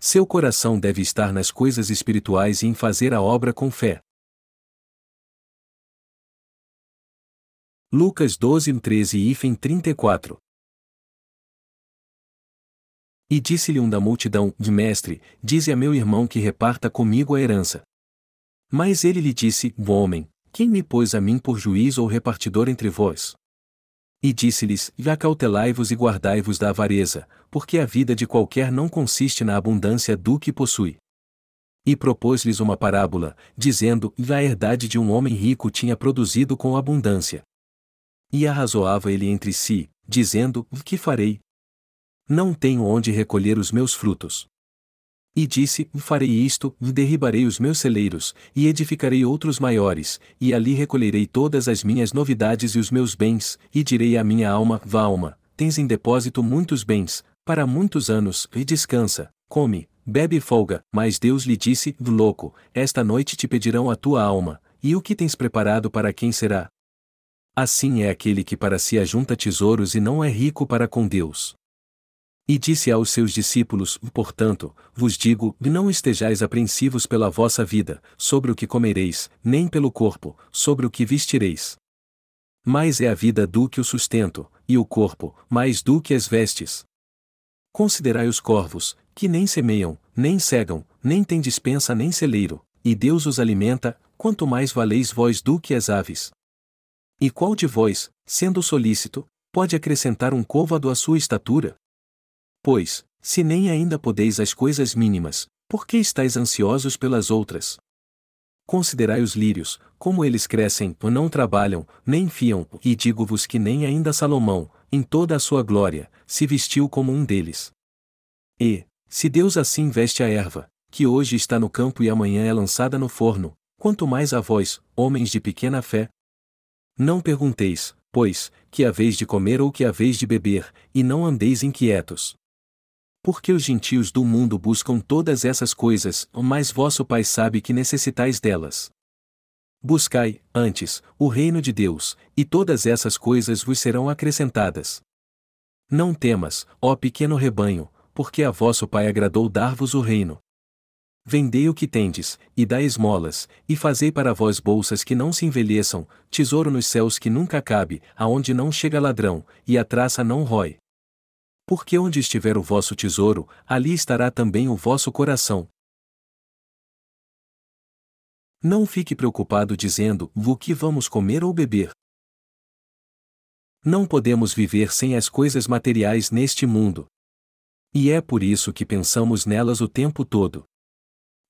Seu coração deve estar nas coisas espirituais e em fazer a obra com fé. Lucas 12, 13 e 34 E disse-lhe um da multidão: mestre, dize a meu irmão que reparta comigo a herança. Mas ele lhe disse: Homem, quem me pôs a mim por juiz ou repartidor entre vós? E disse-lhes: Acautelai-vos e guardai-vos da avareza, porque a vida de qualquer não consiste na abundância do que possui. E propôs-lhes uma parábola, dizendo: A herdade de um homem rico tinha produzido com abundância. E arrazoava ele entre si, dizendo: Que farei? Não tenho onde recolher os meus frutos. E disse: Farei isto, derribarei os meus celeiros, e edificarei outros maiores, e ali recolherei todas as minhas novidades e os meus bens, e direi à minha alma: Vá, alma, tens em depósito muitos bens, para muitos anos, e descansa, come, bebe e folga. Mas Deus lhe disse: Louco, esta noite te pedirão a tua alma, e o que tens preparado para quem será? Assim é aquele que para si ajunta tesouros e não é rico para com Deus. E disse aos seus discípulos: Portanto, vos digo, não estejais apreensivos pela vossa vida, sobre o que comereis, nem pelo corpo, sobre o que vestireis. Mais é a vida do que o sustento, e o corpo, mais do que as vestes. Considerai os corvos, que nem semeiam, nem cegam, nem têm dispensa nem celeiro, e Deus os alimenta, quanto mais valeis vós do que as aves. E qual de vós, sendo solícito, pode acrescentar um côvado à sua estatura? Pois, se nem ainda podeis as coisas mínimas, por que estáis ansiosos pelas outras? Considerai os lírios, como eles crescem, não trabalham, nem fiam, e digo-vos que nem ainda Salomão, em toda a sua glória, se vestiu como um deles. E, se Deus assim veste a erva, que hoje está no campo e amanhã é lançada no forno, quanto mais a vós, homens de pequena fé, não pergunteis, pois, que haveis de comer ou que haveis de beber, e não andeis inquietos. Porque os gentios do mundo buscam todas essas coisas, mas vosso Pai sabe que necessitais delas. Buscai, antes, o reino de Deus, e todas essas coisas vos serão acrescentadas. Não temas, ó pequeno rebanho, porque a vosso Pai agradou dar-vos o reino. Vendei o que tendes, e dai esmolas, e fazei para vós bolsas que não se envelheçam, tesouro nos céus que nunca cabe, aonde não chega ladrão, e a traça não rói. Porque onde estiver o vosso tesouro, ali estará também o vosso coração. Não fique preocupado dizendo: o que vamos comer ou beber? Não podemos viver sem as coisas materiais neste mundo. E é por isso que pensamos nelas o tempo todo.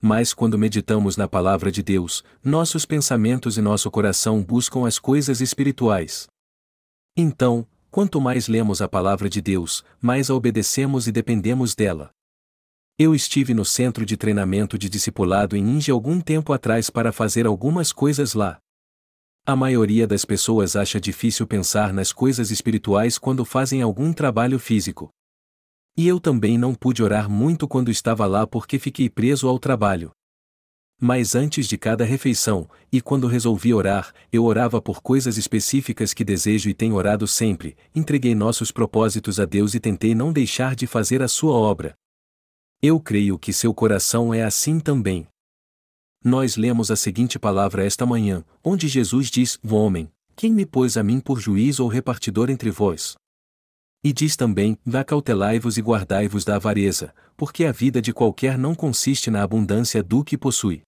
Mas quando meditamos na palavra de Deus, nossos pensamentos e nosso coração buscam as coisas espirituais. Então, quanto mais lemos a palavra de Deus, mais a obedecemos e dependemos dela. Eu estive no centro de treinamento de discipulado em Índia algum tempo atrás para fazer algumas coisas lá. A maioria das pessoas acha difícil pensar nas coisas espirituais quando fazem algum trabalho físico. E eu também não pude orar muito quando estava lá porque fiquei preso ao trabalho. Mas antes de cada refeição, e quando resolvi orar, eu orava por coisas específicas que desejo e tenho orado sempre, entreguei nossos propósitos a Deus e tentei não deixar de fazer a sua obra. Eu creio que seu coração é assim também. Nós lemos a seguinte palavra esta manhã, onde Jesus diz: Homem, quem me pôs a mim por juiz ou repartidor entre vós? E diz também: Acautelai-vos e guardai-vos da avareza, porque a vida de qualquer não consiste na abundância do que possui.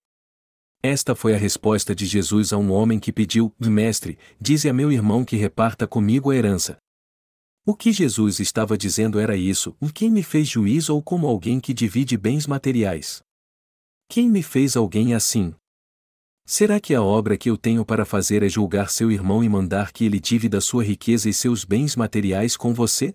Esta foi a resposta de Jesus a um homem que pediu: Mestre, dize a meu irmão que reparta comigo a herança. O que Jesus estava dizendo era isso: quem me fez juiz ou como alguém que divide bens materiais? Quem me fez alguém assim? Será que a obra que eu tenho para fazer é julgar seu irmão e mandar que ele divida sua riqueza e seus bens materiais com você?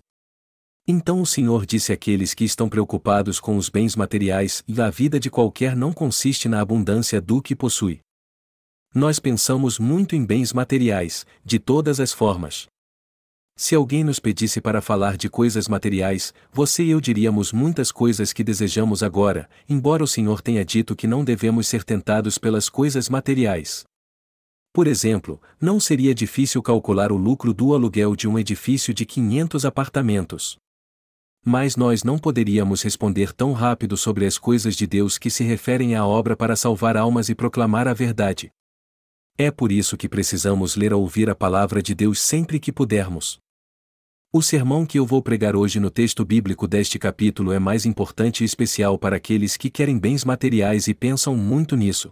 Então o Senhor disse àqueles que estão preocupados com os bens materiais: e a vida de qualquer não consiste na abundância do que possui. Nós pensamos muito em bens materiais, de todas as formas. Se alguém nos pedisse para falar de coisas materiais, você e eu diríamos muitas coisas que desejamos agora, embora o Senhor tenha dito que não devemos ser tentados pelas coisas materiais. Por exemplo, não seria difícil calcular o lucro do aluguel de um edifício de 500 apartamentos. Mas nós não poderíamos responder tão rápido sobre as coisas de Deus que se referem à obra para salvar almas e proclamar a verdade. É por isso que precisamos ler ou ouvir a palavra de Deus sempre que pudermos. O sermão que eu vou pregar hoje no texto bíblico deste capítulo é mais importante e especial para aqueles que querem bens materiais e pensam muito nisso.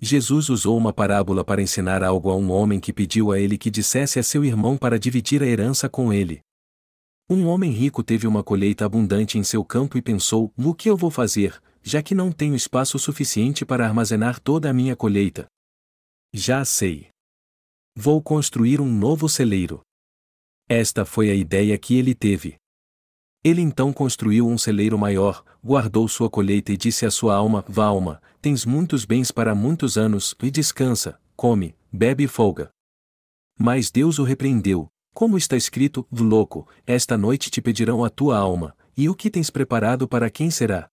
Jesus usou uma parábola para ensinar algo a um homem que pediu a ele que dissesse a seu irmão para dividir a herança com ele. Um homem rico teve uma colheita abundante em seu campo e pensou: o que eu vou fazer, já que não tenho espaço suficiente para armazenar toda a minha colheita? Já sei. Vou construir um novo celeiro. Esta foi a ideia que ele teve. Ele então construiu um celeiro maior, guardou sua colheita e disse à sua alma: Vá, alma, tens muitos bens para muitos anos, e descansa, come, bebe e folga. Mas Deus o repreendeu, como está escrito, louco, esta noite te pedirão a tua alma, e o que tens preparado para quem será?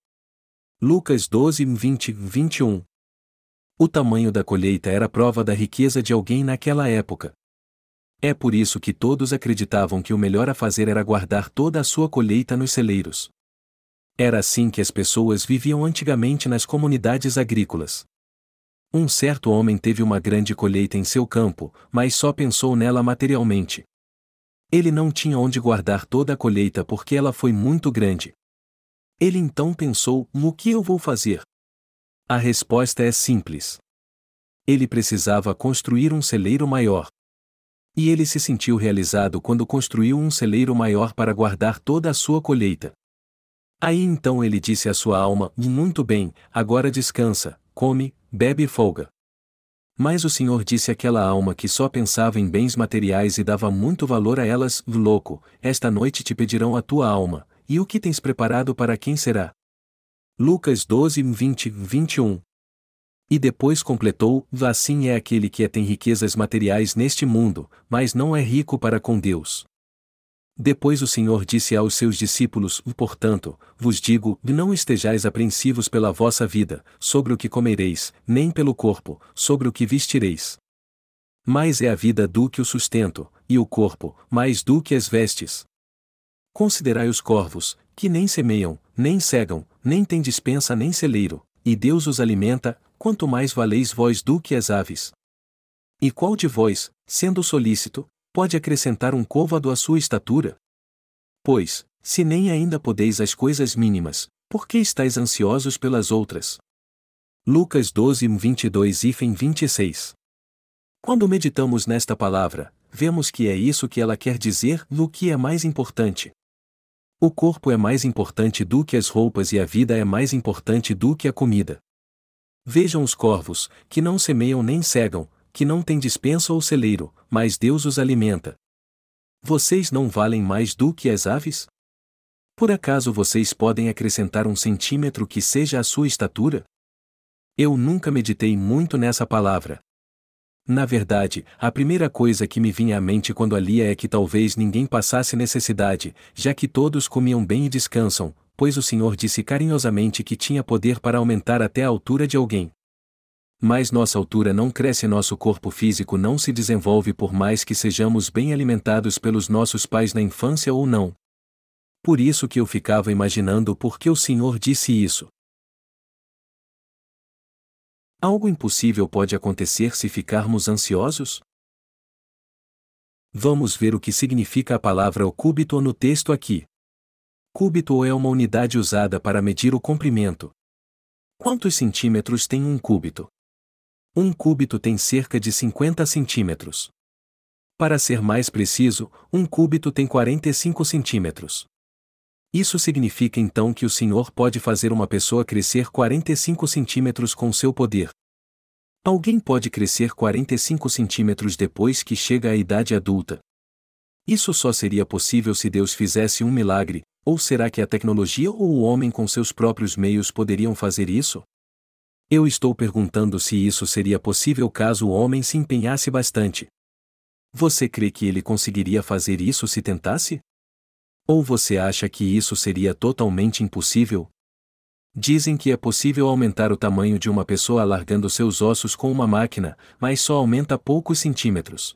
Lucas 12, 20, 21. O tamanho da colheita era prova da riqueza de alguém naquela época. É por isso que todos acreditavam que o melhor a fazer era guardar toda a sua colheita nos celeiros. Era assim que as pessoas viviam antigamente nas comunidades agrícolas. Um certo homem teve uma grande colheita em seu campo, mas só pensou nela materialmente. Ele não tinha onde guardar toda a colheita porque ela foi muito grande. Ele então pensou: no que eu vou fazer? A resposta é simples. Ele precisava construir um celeiro maior. E ele se sentiu realizado quando construiu um celeiro maior para guardar toda a sua colheita. Aí então ele disse à sua alma: Muito bem, agora descansa, come, bebe e folga. Mas o Senhor disse àquela alma que só pensava em bens materiais e dava muito valor a elas: Louco, esta noite te pedirão a tua alma, e o que tens preparado para quem será? Lucas 12, 20, 21. E depois completou: Assim é aquele que é tem riquezas materiais neste mundo, mas não é rico para com Deus. Depois o Senhor disse aos seus discípulos: Portanto, vos digo, não estejais apreensivos pela vossa vida, sobre o que comereis, nem pelo corpo, sobre o que vestireis. Mais é a vida do que o sustento, e o corpo, mais do que as vestes. Considerai os corvos, que nem semeiam, nem cegam, nem têm dispensa nem celeiro, e Deus os alimenta, quanto mais valeis vós do que as aves. E qual de vós, sendo solícito, pode acrescentar um côvado à sua estatura? Pois, se nem ainda podeis as coisas mínimas, por que estáis ansiosos pelas outras? Lucas 12, 22 e 26. Quando meditamos nesta palavra, vemos que é isso que ela quer dizer no que é mais importante. O corpo é mais importante do que as roupas e a vida é mais importante do que a comida. Vejam os corvos, que não semeiam nem cegam, que não têm dispensa ou celeiro, mas Deus os alimenta. Vocês não valem mais do que as aves? Por acaso vocês podem acrescentar um centímetro que seja a sua estatura? Eu nunca meditei muito nessa palavra. Na verdade, a primeira coisa que me vinha à mente quando a lia é que talvez ninguém passasse necessidade, já que todos comiam bem e descansam, pois o Senhor disse carinhosamente que tinha poder para aumentar até a altura de alguém. Mas nossa altura não cresce nosso corpo físico não se desenvolve por mais que sejamos bem alimentados pelos nossos pais na infância ou não. Por isso que eu ficava imaginando por que o Senhor disse isso. Algo impossível pode acontecer se ficarmos ansiosos? Vamos ver o que significa a palavra o cúbito no texto aqui. Cúbito é uma unidade usada para medir o comprimento. Quantos centímetros tem um cúbito? Um cúbito tem cerca de 50 centímetros. Para ser mais preciso, um cúbito tem 45 centímetros. Isso significa então que o Senhor pode fazer uma pessoa crescer 45 centímetros com seu poder. Alguém pode crescer 45 centímetros depois que chega à idade adulta. Isso só seria possível se Deus fizesse um milagre, ou será que a tecnologia ou o homem com seus próprios meios poderiam fazer isso? Eu estou perguntando se isso seria possível caso o homem se empenhasse bastante. Você crê que ele conseguiria fazer isso se tentasse? Ou você acha que isso seria totalmente impossível? Dizem que é possível aumentar o tamanho de uma pessoa alargando seus ossos com uma máquina, mas só aumenta poucos centímetros.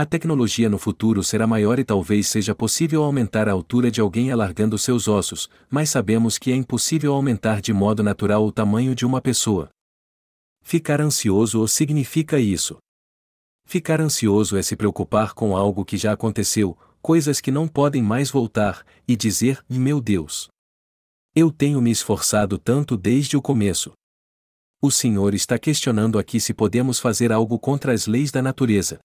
A tecnologia no futuro será maior e talvez seja possível aumentar a altura de alguém alargando seus ossos, mas sabemos que é impossível aumentar de modo natural o tamanho de uma pessoa. Ficar ansioso significa isso. Ficar ansioso é se preocupar com algo que já aconteceu, coisas que não podem mais voltar, e dizer: Meu Deus! Eu tenho me esforçado tanto desde o começo. O Senhor está questionando aqui se podemos fazer algo contra as leis da natureza.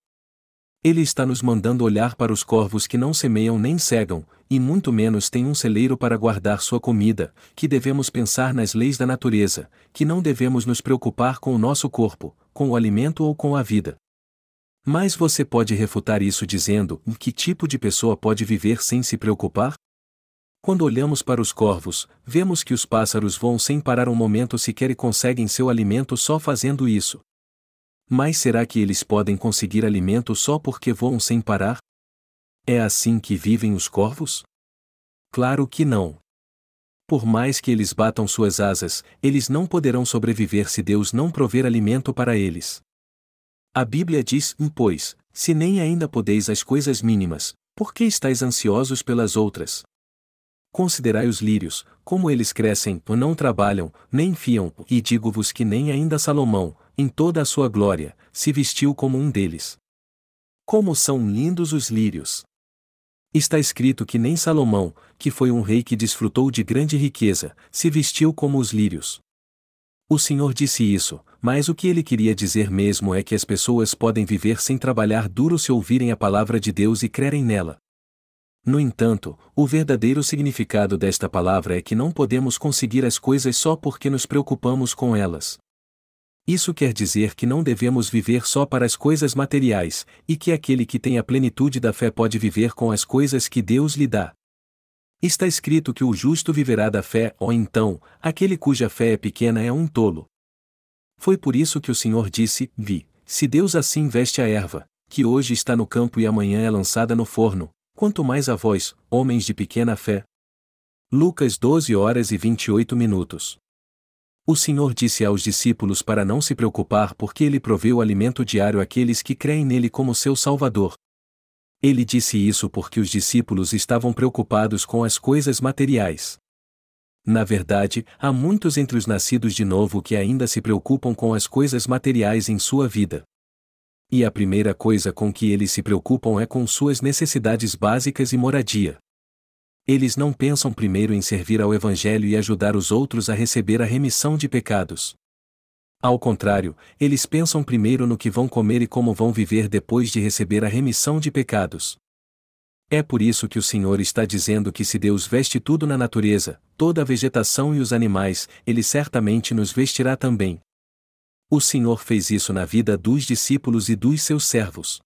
Ele está nos mandando olhar para os corvos que não semeiam nem cegam, e muito menos têm um celeiro para guardar sua comida, que devemos pensar nas leis da natureza, que não devemos nos preocupar com o nosso corpo, com o alimento ou com a vida. Mas você pode refutar isso dizendo: que tipo de pessoa pode viver sem se preocupar? Quando olhamos para os corvos, vemos que os pássaros voam sem parar um momento sequer e conseguem seu alimento só fazendo isso. Mas será que eles podem conseguir alimento só porque voam sem parar? É assim que vivem os corvos? Claro que não. Por mais que eles batam suas asas, eles não poderão sobreviver se Deus não prover alimento para eles. A Bíblia diz: Pois, se nem ainda podeis as coisas mínimas, por que estáis ansiosos pelas outras? Considerai os lírios, como eles crescem, não trabalham, nem fiam, e digo-vos que nem ainda Salomão, em toda a sua glória, se vestiu como um deles. Como são lindos os lírios! Está escrito que nem Salomão, que foi um rei que desfrutou de grande riqueza, se vestiu como os lírios. O Senhor disse isso, mas o que ele queria dizer mesmo é que as pessoas podem viver sem trabalhar duro se ouvirem a palavra de Deus e crerem nela. No entanto, o verdadeiro significado desta palavra é que não podemos conseguir as coisas só porque nos preocupamos com elas. Isso quer dizer que não devemos viver só para as coisas materiais, e que aquele que tem a plenitude da fé pode viver com as coisas que Deus lhe dá. Está escrito que o justo viverá da fé, ou então, aquele cuja fé é pequena é um tolo. Foi por isso que o Senhor disse: Vi, se Deus assim veste a erva, que hoje está no campo e amanhã é lançada no forno, quanto mais a vós, homens de pequena fé. Lucas 12 horas e 28 minutos. O Senhor disse aos discípulos para não se preocupar porque ele proveu alimento diário àqueles que creem nele como seu Salvador. Ele disse isso porque os discípulos estavam preocupados com as coisas materiais. Na verdade, há muitos entre os nascidos de novo que ainda se preocupam com as coisas materiais em sua vida. E a primeira coisa com que eles se preocupam é com suas necessidades básicas e moradia. Eles não pensam primeiro em servir ao Evangelho e ajudar os outros a receber a remissão de pecados. Ao contrário, eles pensam primeiro no que vão comer e como vão viver depois de receber a remissão de pecados. É por isso que o Senhor está dizendo que se Deus veste tudo na natureza, toda a vegetação e os animais, Ele certamente nos vestirá também. O Senhor fez isso na vida dos discípulos e dos seus servos.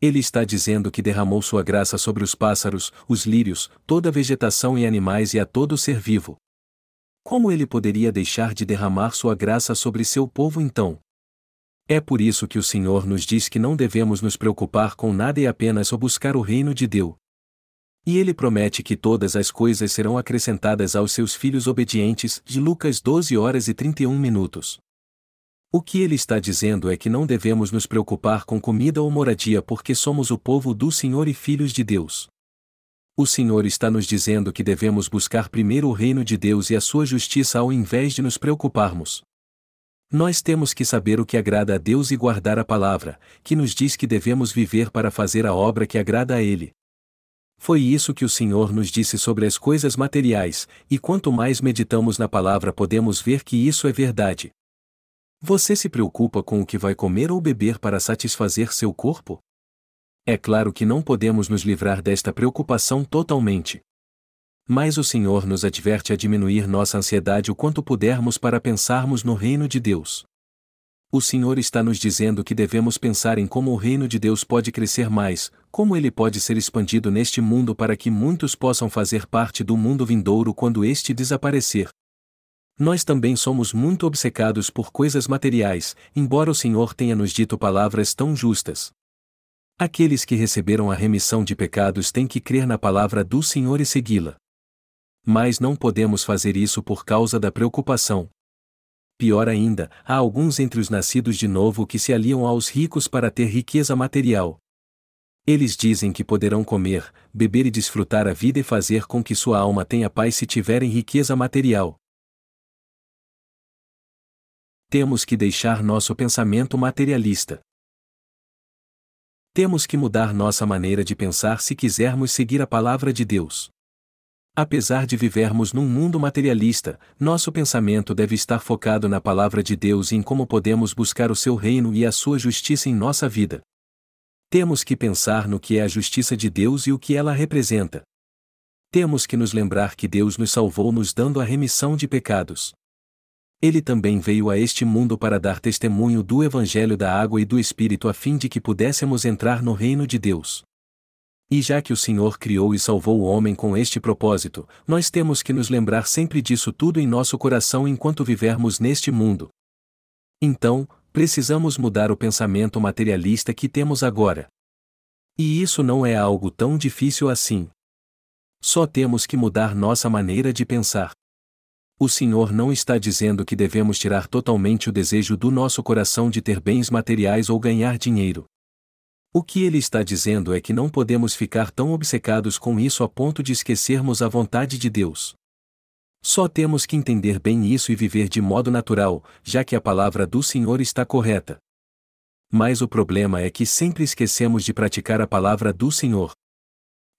Ele está dizendo que derramou sua graça sobre os pássaros, os lírios, toda a vegetação e animais e a todo ser vivo. Como ele poderia deixar de derramar sua graça sobre seu povo então? É por isso que o Senhor nos diz que não devemos nos preocupar com nada e apenas só buscar o reino de Deus. E ele promete que todas as coisas serão acrescentadas aos seus filhos obedientes, de Lucas 12 horas e 31 minutos. O que ele está dizendo é que não devemos nos preocupar com comida ou moradia porque somos o povo do Senhor e filhos de Deus. O Senhor está nos dizendo que devemos buscar primeiro o reino de Deus e a sua justiça ao invés de nos preocuparmos. Nós temos que saber o que agrada a Deus e guardar a palavra, que nos diz que devemos viver para fazer a obra que agrada a Ele. Foi isso que o Senhor nos disse sobre as coisas materiais, e quanto mais meditamos na palavra podemos ver que isso é verdade. Você se preocupa com o que vai comer ou beber para satisfazer seu corpo? É claro que não podemos nos livrar desta preocupação totalmente. Mas o Senhor nos adverte a diminuir nossa ansiedade o quanto pudermos para pensarmos no reino de Deus. O Senhor está nos dizendo que devemos pensar em como o reino de Deus pode crescer mais, como ele pode ser expandido neste mundo para que muitos possam fazer parte do mundo vindouro quando este desaparecer. Nós também somos muito obcecados por coisas materiais, embora o Senhor tenha nos dito palavras tão justas. Aqueles que receberam a remissão de pecados têm que crer na palavra do Senhor e segui-la. Mas não podemos fazer isso por causa da preocupação. Pior ainda, há alguns entre os nascidos de novo que se aliam aos ricos para ter riqueza material. Eles dizem que poderão comer, beber e desfrutar a vida e fazer com que sua alma tenha paz se tiverem riqueza material. Temos que deixar nosso pensamento materialista. Temos que mudar nossa maneira de pensar se quisermos seguir a palavra de Deus. Apesar de vivermos num mundo materialista, nosso pensamento deve estar focado na palavra de Deus e em como podemos buscar o seu reino e a sua justiça em nossa vida. Temos que pensar no que é a justiça de Deus e o que ela representa. Temos que nos lembrar que Deus nos salvou nos dando a remissão de pecados. Ele também veio a este mundo para dar testemunho do Evangelho da água e do Espírito a fim de que pudéssemos entrar no reino de Deus. E já que o Senhor criou e salvou o homem com este propósito, nós temos que nos lembrar sempre disso tudo em nosso coração enquanto vivermos neste mundo. Então, precisamos mudar o pensamento materialista que temos agora. E isso não é algo tão difícil assim. Só temos que mudar nossa maneira de pensar. O Senhor não está dizendo que devemos tirar totalmente o desejo do nosso coração de ter bens materiais ou ganhar dinheiro. O que ele está dizendo é que não podemos ficar tão obcecados com isso a ponto de esquecermos a vontade de Deus. Só temos que entender bem isso e viver de modo natural, já que a palavra do Senhor está correta. Mas o problema é que sempre esquecemos de praticar a palavra do Senhor.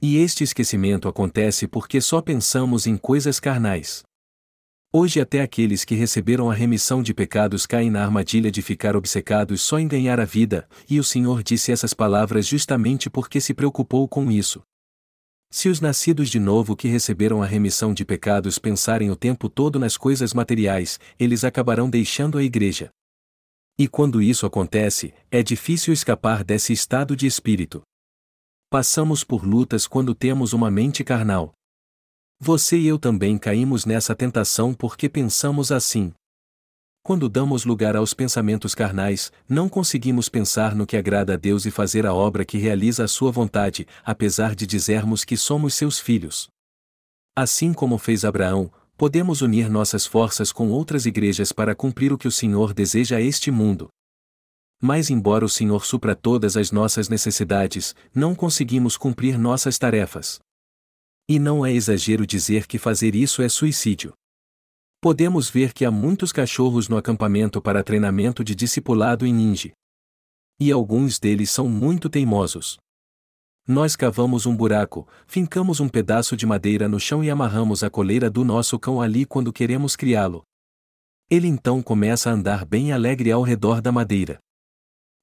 E este esquecimento acontece porque só pensamos em coisas carnais. Hoje até aqueles que receberam a remissão de pecados caem na armadilha de ficar obcecados só em ganhar a vida, e o Senhor disse essas palavras justamente porque se preocupou com isso. Se os nascidos de novo que receberam a remissão de pecados pensarem o tempo todo nas coisas materiais, eles acabarão deixando a igreja. E quando isso acontece, é difícil escapar desse estado de espírito. Passamos por lutas quando temos uma mente carnal. Você e eu também caímos nessa tentação porque pensamos assim. Quando damos lugar aos pensamentos carnais, não conseguimos pensar no que agrada a Deus e fazer a obra que realiza a sua vontade, apesar de dizermos que somos seus filhos. Assim como fez Abraão, podemos unir nossas forças com outras igrejas para cumprir o que o Senhor deseja a este mundo. Mas, embora o Senhor supra todas as nossas necessidades, não conseguimos cumprir nossas tarefas. E não é exagero dizer que fazer isso é suicídio. Podemos ver que há muitos cachorros no acampamento para treinamento de discipulado em ninja. E alguns deles são muito teimosos. Nós cavamos um buraco, fincamos um pedaço de madeira no chão e amarramos a coleira do nosso cão ali quando queremos criá-lo. Ele então começa a andar bem alegre ao redor da madeira.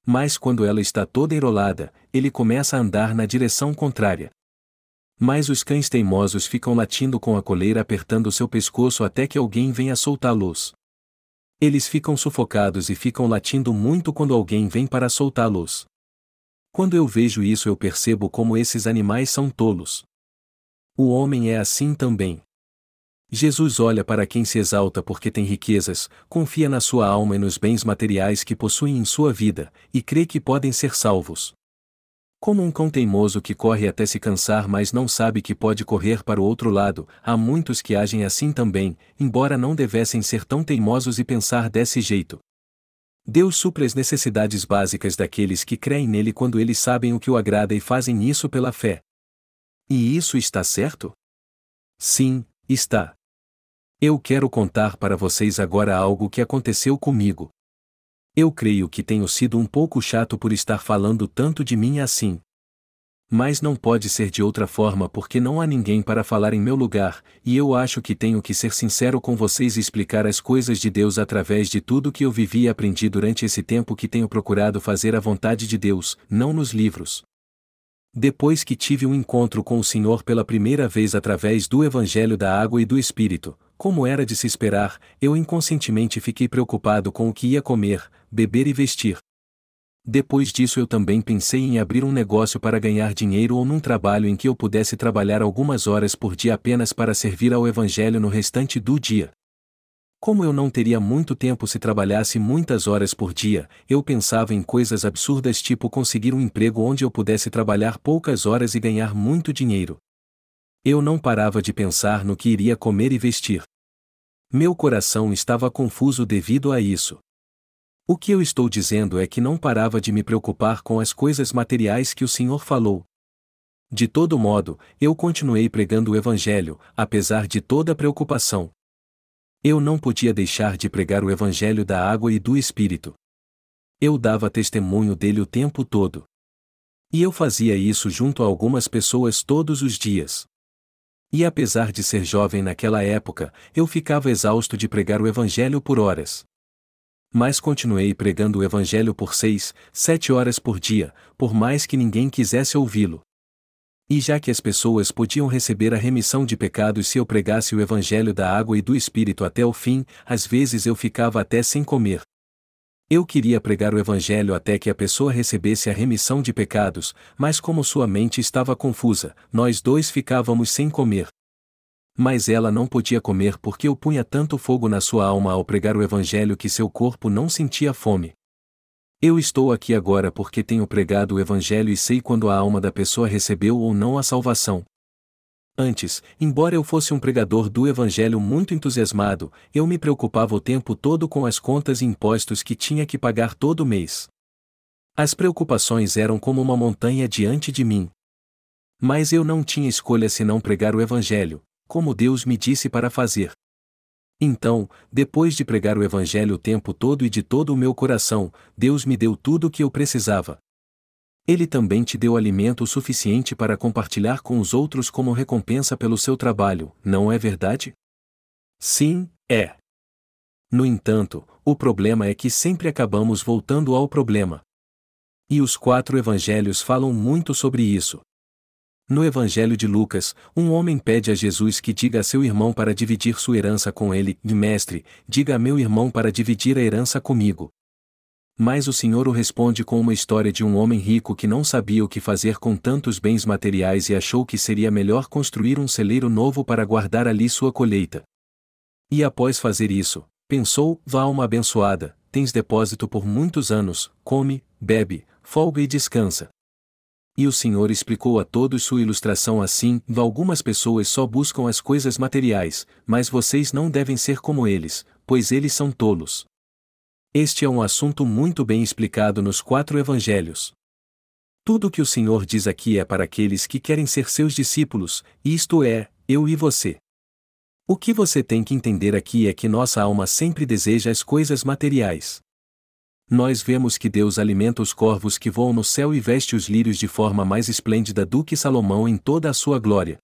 Mas quando ela está toda enrolada, ele começa a andar na direção contrária. Mas os cães teimosos ficam latindo com a coleira apertando seu pescoço até que alguém venha soltá-los. Eles ficam sufocados e ficam latindo muito quando alguém vem para soltá-los. Quando eu vejo isso, eu percebo como esses animais são tolos. O homem é assim também. Jesus olha para quem se exalta porque tem riquezas, confia na sua alma e nos bens materiais que possuem em sua vida, e crê que podem ser salvos. Como um cão teimoso que corre até se cansar mas não sabe que pode correr para o outro lado, há muitos que agem assim também, embora não devessem ser tão teimosos e pensar desse jeito. Deus supre as necessidades básicas daqueles que creem nele quando eles sabem o que o agrada e fazem isso pela fé. E isso está certo? Sim, está. Eu quero contar para vocês agora algo que aconteceu comigo. Eu creio que tenho sido um pouco chato por estar falando tanto de mim assim. Mas não pode ser de outra forma porque não há ninguém para falar em meu lugar, e eu acho que tenho que ser sincero com vocês e explicar as coisas de Deus através de tudo que eu vivi e aprendi durante esse tempo que tenho procurado fazer a vontade de Deus, não nos livros. Depois que tive um encontro com o Senhor pela primeira vez através do Evangelho da Água e do Espírito, como era de se esperar, eu inconscientemente fiquei preocupado com o que ia comer, beber e vestir. Depois disso eu também pensei em abrir um negócio para ganhar dinheiro ou num trabalho em que eu pudesse trabalhar algumas horas por dia apenas para servir ao Evangelho no restante do dia. Como eu não teria muito tempo se trabalhasse muitas horas por dia, eu pensava em coisas absurdas tipo conseguir um emprego onde eu pudesse trabalhar poucas horas e ganhar muito dinheiro. Eu não parava de pensar no que iria comer e vestir. Meu coração estava confuso devido a isso. O que eu estou dizendo é que não parava de me preocupar com as coisas materiais que o Senhor falou. De todo modo, eu continuei pregando o Evangelho, apesar de toda a preocupação. Eu não podia deixar de pregar o Evangelho da água e do Espírito. Eu dava testemunho dele o tempo todo. E eu fazia isso junto a algumas pessoas todos os dias. E apesar de ser jovem naquela época, eu ficava exausto de pregar o Evangelho por horas. Mas continuei pregando o Evangelho por seis, sete horas por dia, por mais que ninguém quisesse ouvi-lo. E já que as pessoas podiam receber a remissão de pecados se eu pregasse o Evangelho da água e do Espírito até o fim, às vezes eu ficava até sem comer. Eu queria pregar o Evangelho até que a pessoa recebesse a remissão de pecados, mas como sua mente estava confusa, nós dois ficávamos sem comer. Mas ela não podia comer porque eu punha tanto fogo na sua alma ao pregar o Evangelho que seu corpo não sentia fome. Eu estou aqui agora porque tenho pregado o Evangelho e sei quando a alma da pessoa recebeu ou não a salvação. Antes, embora eu fosse um pregador do Evangelho muito entusiasmado, eu me preocupava o tempo todo com as contas e impostos que tinha que pagar todo mês. As preocupações eram como uma montanha diante de mim. Mas eu não tinha escolha senão pregar o Evangelho, como Deus me disse para fazer. Então, depois de pregar o Evangelho o tempo todo e de todo o meu coração, Deus me deu tudo o que eu precisava. Ele também te deu alimento suficiente para compartilhar com os outros como recompensa pelo seu trabalho, não é verdade? Sim, é. No entanto, o problema é que sempre acabamos voltando ao problema. E os quatro evangelhos falam muito sobre isso. No Evangelho de Lucas, um homem pede a Jesus que diga a seu irmão para dividir sua herança com ele, e mestre, diga a meu irmão para dividir a herança comigo. Mas o Senhor o responde com uma história de um homem rico que não sabia o que fazer com tantos bens materiais e achou que seria melhor construir um celeiro novo para guardar ali sua colheita. E após fazer isso, pensou: vá uma abençoada, tens depósito por muitos anos, come, bebe, folga e descansa. E o Senhor explicou a todos sua ilustração assim: algumas pessoas só buscam as coisas materiais, mas vocês não devem ser como eles, pois eles são tolos. Este é um assunto muito bem explicado nos quatro evangelhos. Tudo o que o Senhor diz aqui é para aqueles que querem ser seus discípulos, isto é, eu e você. O que você tem que entender aqui é que nossa alma sempre deseja as coisas materiais nós vemos que Deus alimenta os corvos que voam no céu e veste os lírios de forma mais esplêndida do que Salomão em toda a sua glória.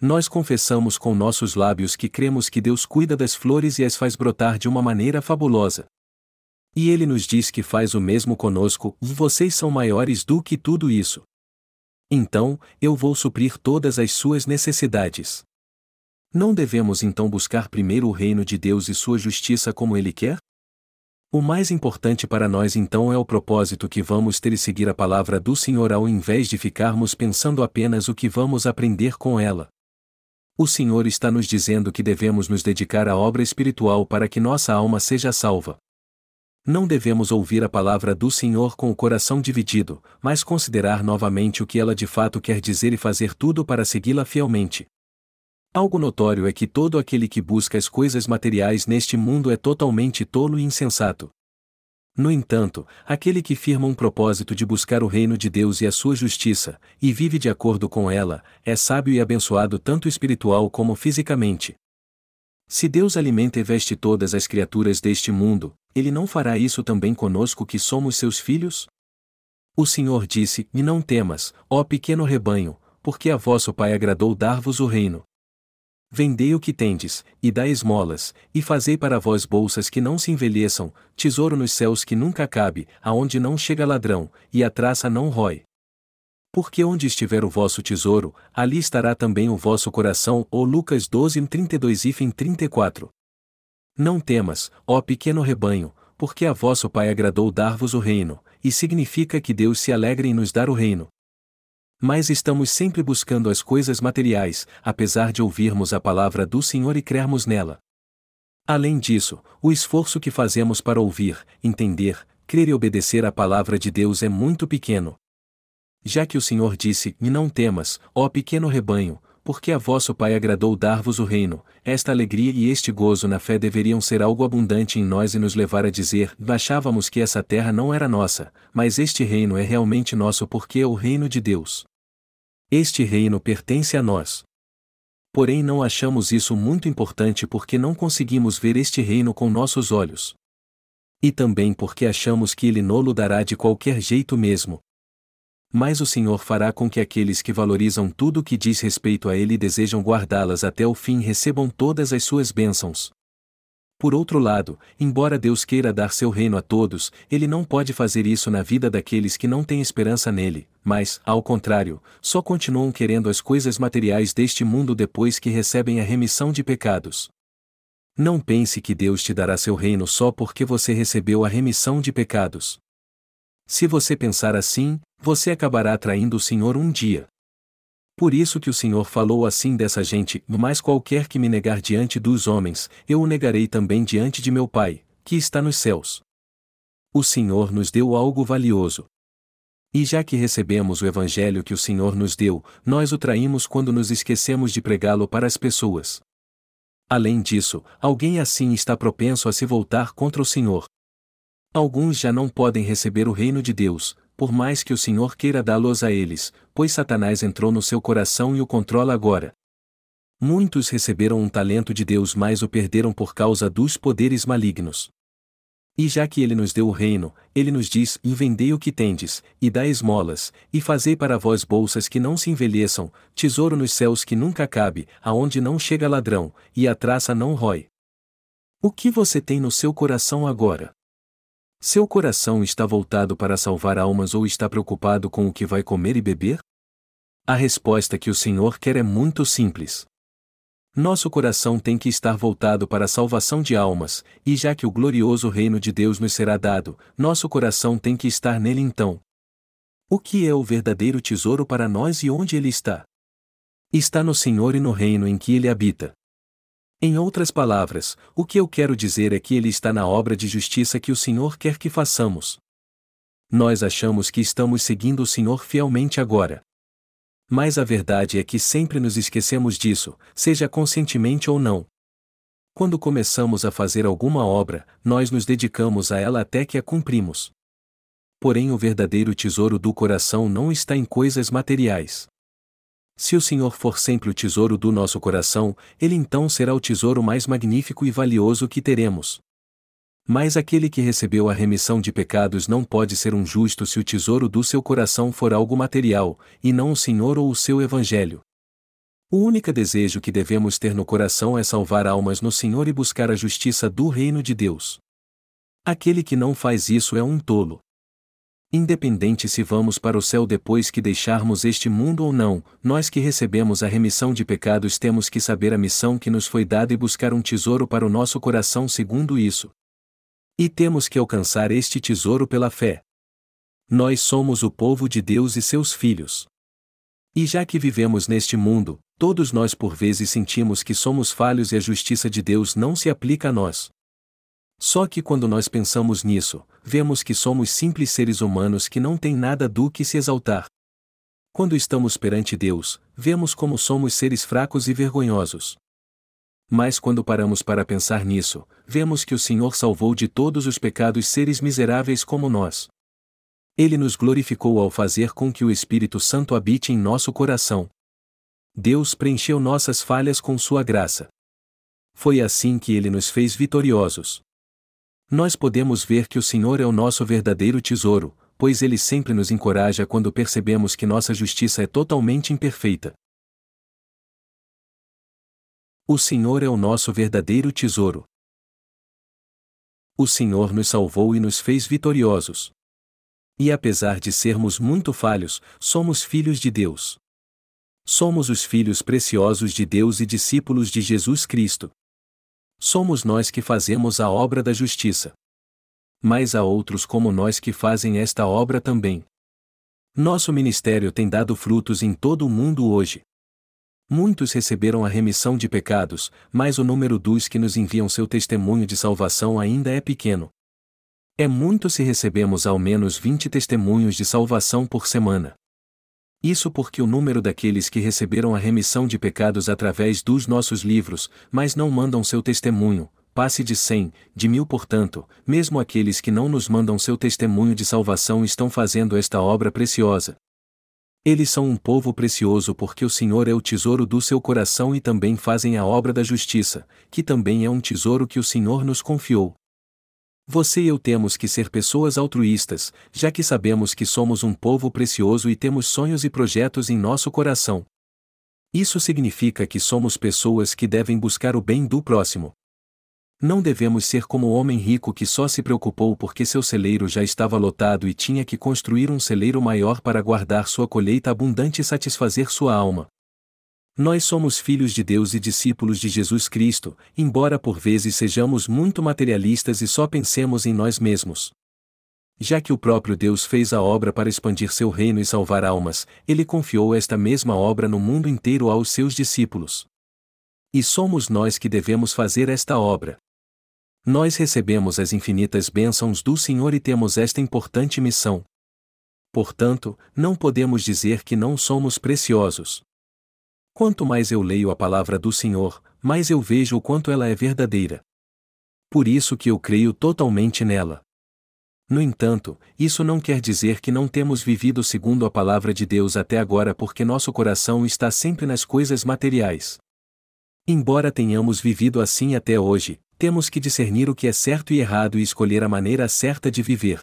Nós confessamos com nossos lábios que cremos que Deus cuida das flores e as faz brotar de uma maneira fabulosa. E ele nos diz que faz o mesmo conosco, vocês são maiores do que tudo isso. Então, eu vou suprir todas as suas necessidades. Não devemos então buscar primeiro o reino de Deus e sua justiça como ele quer? O mais importante para nós então é o propósito que vamos ter e seguir a palavra do Senhor ao invés de ficarmos pensando apenas o que vamos aprender com ela. O Senhor está nos dizendo que devemos nos dedicar à obra espiritual para que nossa alma seja salva. Não devemos ouvir a palavra do Senhor com o coração dividido, mas considerar novamente o que ela de fato quer dizer e fazer tudo para segui-la fielmente. Algo notório é que todo aquele que busca as coisas materiais neste mundo é totalmente tolo e insensato. No entanto, aquele que firma um propósito de buscar o reino de Deus e a sua justiça, e vive de acordo com ela, é sábio e abençoado tanto espiritual como fisicamente. Se Deus alimenta e veste todas as criaturas deste mundo, Ele não fará isso também conosco que somos seus filhos? O Senhor disse: E não temas, ó pequeno rebanho, porque a vosso Pai agradou dar-vos o reino. Vendei o que tendes, e dai esmolas, e fazei para vós bolsas que não se envelheçam, tesouro nos céus que nunca cabe, aonde não chega ladrão, e a traça não rói. Porque onde estiver o vosso tesouro, ali estará também o vosso coração. Ou Lucas 12, 32 e 34. Não temas, ó pequeno rebanho, porque a vosso Pai agradou dar-vos o reino, e significa que Deus se alegra em nos dar o reino. Mas estamos sempre buscando as coisas materiais, apesar de ouvirmos a palavra do Senhor e crermos nela. Além disso, o esforço que fazemos para ouvir, entender, crer e obedecer à palavra de Deus é muito pequeno. Já que o Senhor disse: não temas, ó pequeno rebanho, porque a vosso Pai agradou dar-vos o reino, esta alegria e este gozo na fé deveriam ser algo abundante em nós e nos levar a dizer: achávamos que essa terra não era nossa, mas este reino é realmente nosso porque é o reino de Deus. Este reino pertence a nós. Porém, não achamos isso muito importante porque não conseguimos ver este reino com nossos olhos. E também porque achamos que ele nolo dará de qualquer jeito mesmo, mas o Senhor fará com que aqueles que valorizam tudo o que diz respeito a Ele e desejam guardá-las até o fim recebam todas as suas bênçãos. Por outro lado, embora Deus queira dar seu reino a todos, Ele não pode fazer isso na vida daqueles que não têm esperança nele, mas, ao contrário, só continuam querendo as coisas materiais deste mundo depois que recebem a remissão de pecados. Não pense que Deus te dará seu reino só porque você recebeu a remissão de pecados. Se você pensar assim, você acabará traindo o Senhor um dia. Por isso que o Senhor falou assim dessa gente: Mas qualquer que me negar diante dos homens, eu o negarei também diante de meu Pai, que está nos céus. O Senhor nos deu algo valioso. E já que recebemos o Evangelho que o Senhor nos deu, nós o traímos quando nos esquecemos de pregá-lo para as pessoas. Além disso, alguém assim está propenso a se voltar contra o Senhor. Alguns já não podem receber o reino de Deus, por mais que o Senhor queira dá-los a eles, pois Satanás entrou no seu coração e o controla agora. Muitos receberam um talento de Deus, mas o perderam por causa dos poderes malignos. E já que ele nos deu o reino, ele nos diz: E vendei o que tendes, e dai esmolas, e fazei para vós bolsas que não se envelheçam, tesouro nos céus que nunca cabe, aonde não chega ladrão, e a traça não rói. O que você tem no seu coração agora? Seu coração está voltado para salvar almas ou está preocupado com o que vai comer e beber? A resposta que o Senhor quer é muito simples. Nosso coração tem que estar voltado para a salvação de almas, e já que o glorioso reino de Deus nos será dado, nosso coração tem que estar nele então. O que é o verdadeiro tesouro para nós e onde ele está? Está no Senhor e no reino em que ele habita. Em outras palavras, o que eu quero dizer é que ele está na obra de justiça que o Senhor quer que façamos. Nós achamos que estamos seguindo o Senhor fielmente agora. Mas a verdade é que sempre nos esquecemos disso, seja conscientemente ou não. Quando começamos a fazer alguma obra, nós nos dedicamos a ela até que a cumprimos. Porém, o verdadeiro tesouro do coração não está em coisas materiais. Se o Senhor for sempre o tesouro do nosso coração, ele então será o tesouro mais magnífico e valioso que teremos. Mas aquele que recebeu a remissão de pecados não pode ser um justo se o tesouro do seu coração for algo material, e não o Senhor ou o seu Evangelho. O único desejo que devemos ter no coração é salvar almas no Senhor e buscar a justiça do reino de Deus. Aquele que não faz isso é um tolo. Independente se vamos para o céu depois que deixarmos este mundo ou não, nós que recebemos a remissão de pecados temos que saber a missão que nos foi dada e buscar um tesouro para o nosso coração segundo isso. E temos que alcançar este tesouro pela fé. Nós somos o povo de Deus e seus filhos. E já que vivemos neste mundo, todos nós por vezes sentimos que somos falhos e a justiça de Deus não se aplica a nós. Só que quando nós pensamos nisso, vemos que somos simples seres humanos que não têm nada do que se exaltar. Quando estamos perante Deus, vemos como somos seres fracos e vergonhosos. Mas quando paramos para pensar nisso, vemos que o Senhor salvou de todos os pecados seres miseráveis como nós. Ele nos glorificou ao fazer com que o Espírito Santo habite em nosso coração. Deus preencheu nossas falhas com sua graça. Foi assim que ele nos fez vitoriosos nós podemos ver que o Senhor é o nosso verdadeiro tesouro, pois ele sempre nos encoraja quando percebemos que nossa justiça é totalmente imperfeita. O Senhor é o nosso verdadeiro tesouro. O Senhor nos salvou e nos fez vitoriosos. E apesar de sermos muito falhos, somos filhos de Deus. Somos os filhos preciosos de Deus e discípulos de Jesus Cristo somos nós que fazemos a obra da justiça. Mas há outros como nós que fazem esta obra também. Nosso ministério tem dado frutos em todo o mundo hoje. Muitos receberam a remissão de pecados, mas o número dos que nos enviam seu testemunho de salvação ainda é pequeno. É muito se recebemos ao menos 20 testemunhos de salvação por semana. Isso porque o número daqueles que receberam a remissão de pecados através dos nossos livros, mas não mandam seu testemunho, passe de cem, de mil portanto, mesmo aqueles que não nos mandam seu testemunho de salvação estão fazendo esta obra preciosa. Eles são um povo precioso porque o Senhor é o tesouro do seu coração e também fazem a obra da justiça, que também é um tesouro que o Senhor nos confiou. Você e eu temos que ser pessoas altruístas, já que sabemos que somos um povo precioso e temos sonhos e projetos em nosso coração. Isso significa que somos pessoas que devem buscar o bem do próximo. Não devemos ser como o homem rico que só se preocupou porque seu celeiro já estava lotado e tinha que construir um celeiro maior para guardar sua colheita abundante e satisfazer sua alma. Nós somos filhos de Deus e discípulos de Jesus Cristo, embora por vezes sejamos muito materialistas e só pensemos em nós mesmos. Já que o próprio Deus fez a obra para expandir seu reino e salvar almas, ele confiou esta mesma obra no mundo inteiro aos seus discípulos. E somos nós que devemos fazer esta obra. Nós recebemos as infinitas bênçãos do Senhor e temos esta importante missão. Portanto, não podemos dizer que não somos preciosos. Quanto mais eu leio a palavra do Senhor, mais eu vejo o quanto ela é verdadeira. Por isso que eu creio totalmente nela. No entanto, isso não quer dizer que não temos vivido segundo a palavra de Deus até agora porque nosso coração está sempre nas coisas materiais. Embora tenhamos vivido assim até hoje, temos que discernir o que é certo e errado e escolher a maneira certa de viver.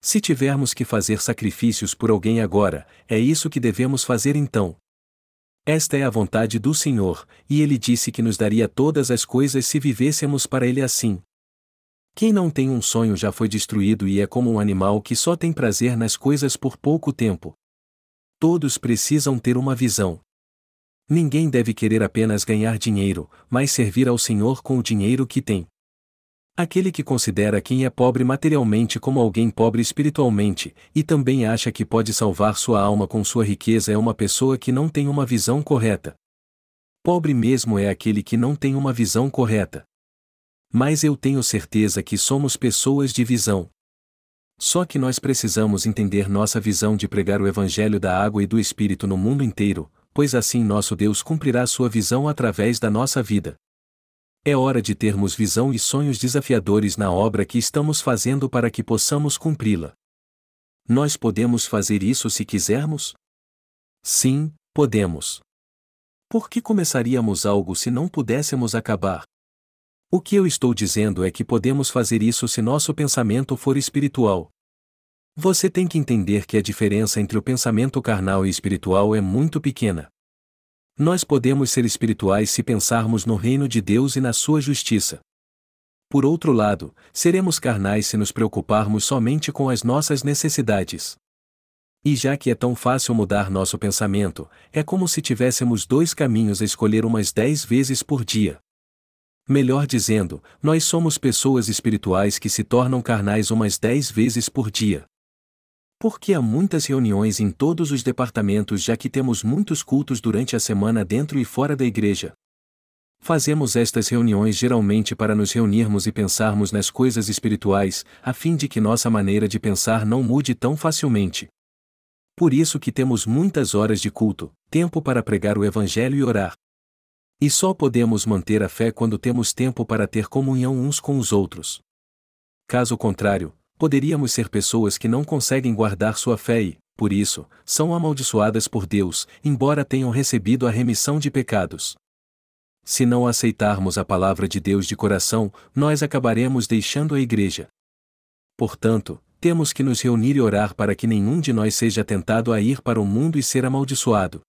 Se tivermos que fazer sacrifícios por alguém agora, é isso que devemos fazer então. Esta é a vontade do Senhor, e ele disse que nos daria todas as coisas se vivêssemos para ele assim. Quem não tem um sonho já foi destruído e é como um animal que só tem prazer nas coisas por pouco tempo. Todos precisam ter uma visão. Ninguém deve querer apenas ganhar dinheiro, mas servir ao Senhor com o dinheiro que tem. Aquele que considera quem é pobre materialmente como alguém pobre espiritualmente, e também acha que pode salvar sua alma com sua riqueza é uma pessoa que não tem uma visão correta. Pobre mesmo é aquele que não tem uma visão correta. Mas eu tenho certeza que somos pessoas de visão. Só que nós precisamos entender nossa visão de pregar o Evangelho da água e do Espírito no mundo inteiro, pois assim nosso Deus cumprirá sua visão através da nossa vida. É hora de termos visão e sonhos desafiadores na obra que estamos fazendo para que possamos cumpri-la. Nós podemos fazer isso se quisermos? Sim, podemos. Por que começaríamos algo se não pudéssemos acabar? O que eu estou dizendo é que podemos fazer isso se nosso pensamento for espiritual, você tem que entender que a diferença entre o pensamento carnal e espiritual é muito pequena. Nós podemos ser espirituais se pensarmos no reino de Deus e na sua justiça. Por outro lado, seremos carnais se nos preocuparmos somente com as nossas necessidades. E já que é tão fácil mudar nosso pensamento, é como se tivéssemos dois caminhos a escolher umas dez vezes por dia. Melhor dizendo, nós somos pessoas espirituais que se tornam carnais umas dez vezes por dia. Porque há muitas reuniões em todos os departamentos já que temos muitos cultos durante a semana dentro e fora da igreja. Fazemos estas reuniões geralmente para nos reunirmos e pensarmos nas coisas espirituais, a fim de que nossa maneira de pensar não mude tão facilmente. Por isso que temos muitas horas de culto, tempo para pregar o evangelho e orar. E só podemos manter a fé quando temos tempo para ter comunhão uns com os outros. Caso contrário, poderíamos ser pessoas que não conseguem guardar sua fé e, por isso, são amaldiçoadas por Deus, embora tenham recebido a remissão de pecados. Se não aceitarmos a palavra de Deus de coração, nós acabaremos deixando a igreja. Portanto, temos que nos reunir e orar para que nenhum de nós seja tentado a ir para o mundo e ser amaldiçoado.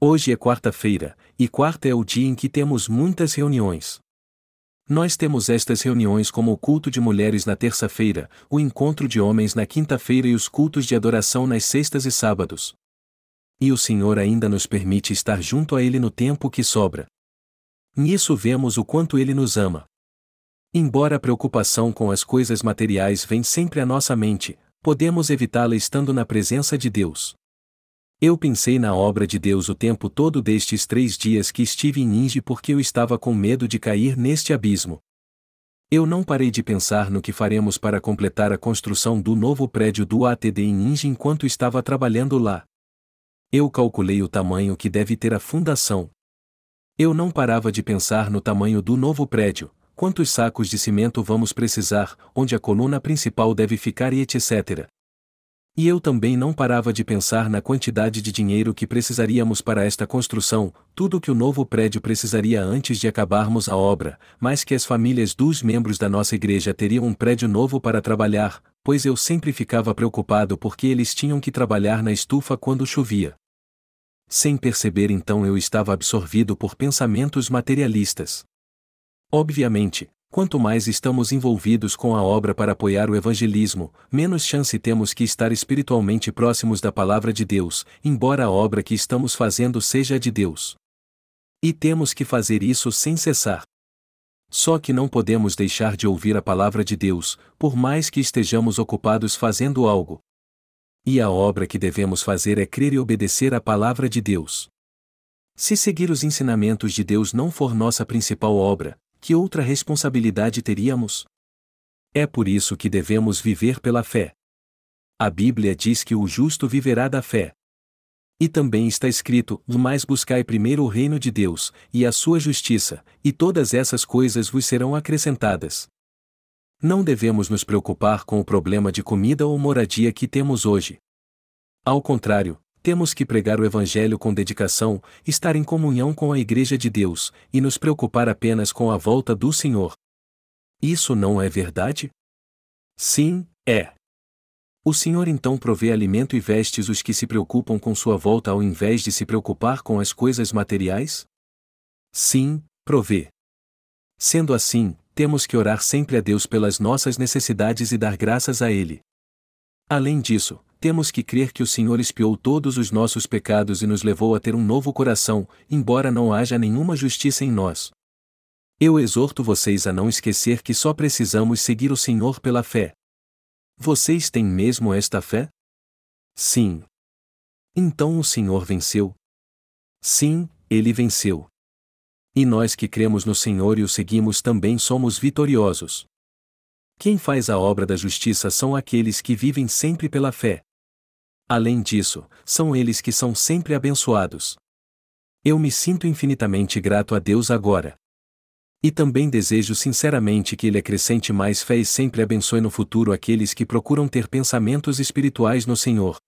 Hoje é quarta-feira, e quarta é o dia em que temos muitas reuniões. Nós temos estas reuniões como o culto de mulheres na terça-feira, o encontro de homens na quinta-feira e os cultos de adoração nas sextas e sábados. E o Senhor ainda nos permite estar junto a Ele no tempo que sobra. Nisso vemos o quanto Ele nos ama. Embora a preocupação com as coisas materiais vem sempre à nossa mente, podemos evitá-la estando na presença de Deus. Eu pensei na obra de Deus o tempo todo destes três dias que estive em Ninge porque eu estava com medo de cair neste abismo. Eu não parei de pensar no que faremos para completar a construção do novo prédio do ATD em Ninja enquanto estava trabalhando lá. Eu calculei o tamanho que deve ter a fundação. Eu não parava de pensar no tamanho do novo prédio, quantos sacos de cimento vamos precisar, onde a coluna principal deve ficar e etc. E eu também não parava de pensar na quantidade de dinheiro que precisaríamos para esta construção, tudo que o novo prédio precisaria antes de acabarmos a obra, mas que as famílias dos membros da nossa igreja teriam um prédio novo para trabalhar, pois eu sempre ficava preocupado porque eles tinham que trabalhar na estufa quando chovia. Sem perceber então eu estava absorvido por pensamentos materialistas. Obviamente, Quanto mais estamos envolvidos com a obra para apoiar o evangelismo, menos chance temos que estar espiritualmente próximos da palavra de Deus, embora a obra que estamos fazendo seja de Deus. E temos que fazer isso sem cessar. Só que não podemos deixar de ouvir a palavra de Deus, por mais que estejamos ocupados fazendo algo. E a obra que devemos fazer é crer e obedecer à palavra de Deus. Se seguir os ensinamentos de Deus não for nossa principal obra, que outra responsabilidade teríamos? É por isso que devemos viver pela fé. A Bíblia diz que o justo viverá da fé. E também está escrito: Mas buscai primeiro o reino de Deus, e a sua justiça, e todas essas coisas vos serão acrescentadas. Não devemos nos preocupar com o problema de comida ou moradia que temos hoje. Ao contrário, temos que pregar o Evangelho com dedicação, estar em comunhão com a Igreja de Deus, e nos preocupar apenas com a volta do Senhor. Isso não é verdade? Sim, é. O Senhor então provê alimento e vestes os que se preocupam com sua volta ao invés de se preocupar com as coisas materiais? Sim, provê. Sendo assim, temos que orar sempre a Deus pelas nossas necessidades e dar graças a Ele. Além disso, temos que crer que o Senhor espiou todos os nossos pecados e nos levou a ter um novo coração, embora não haja nenhuma justiça em nós. Eu exorto vocês a não esquecer que só precisamos seguir o Senhor pela fé. Vocês têm mesmo esta fé? Sim. Então o Senhor venceu? Sim, ele venceu. E nós que cremos no Senhor e o seguimos também somos vitoriosos. Quem faz a obra da justiça são aqueles que vivem sempre pela fé. Além disso, são eles que são sempre abençoados. Eu me sinto infinitamente grato a Deus agora. E também desejo sinceramente que Ele acrescente mais fé e sempre abençoe no futuro aqueles que procuram ter pensamentos espirituais no Senhor.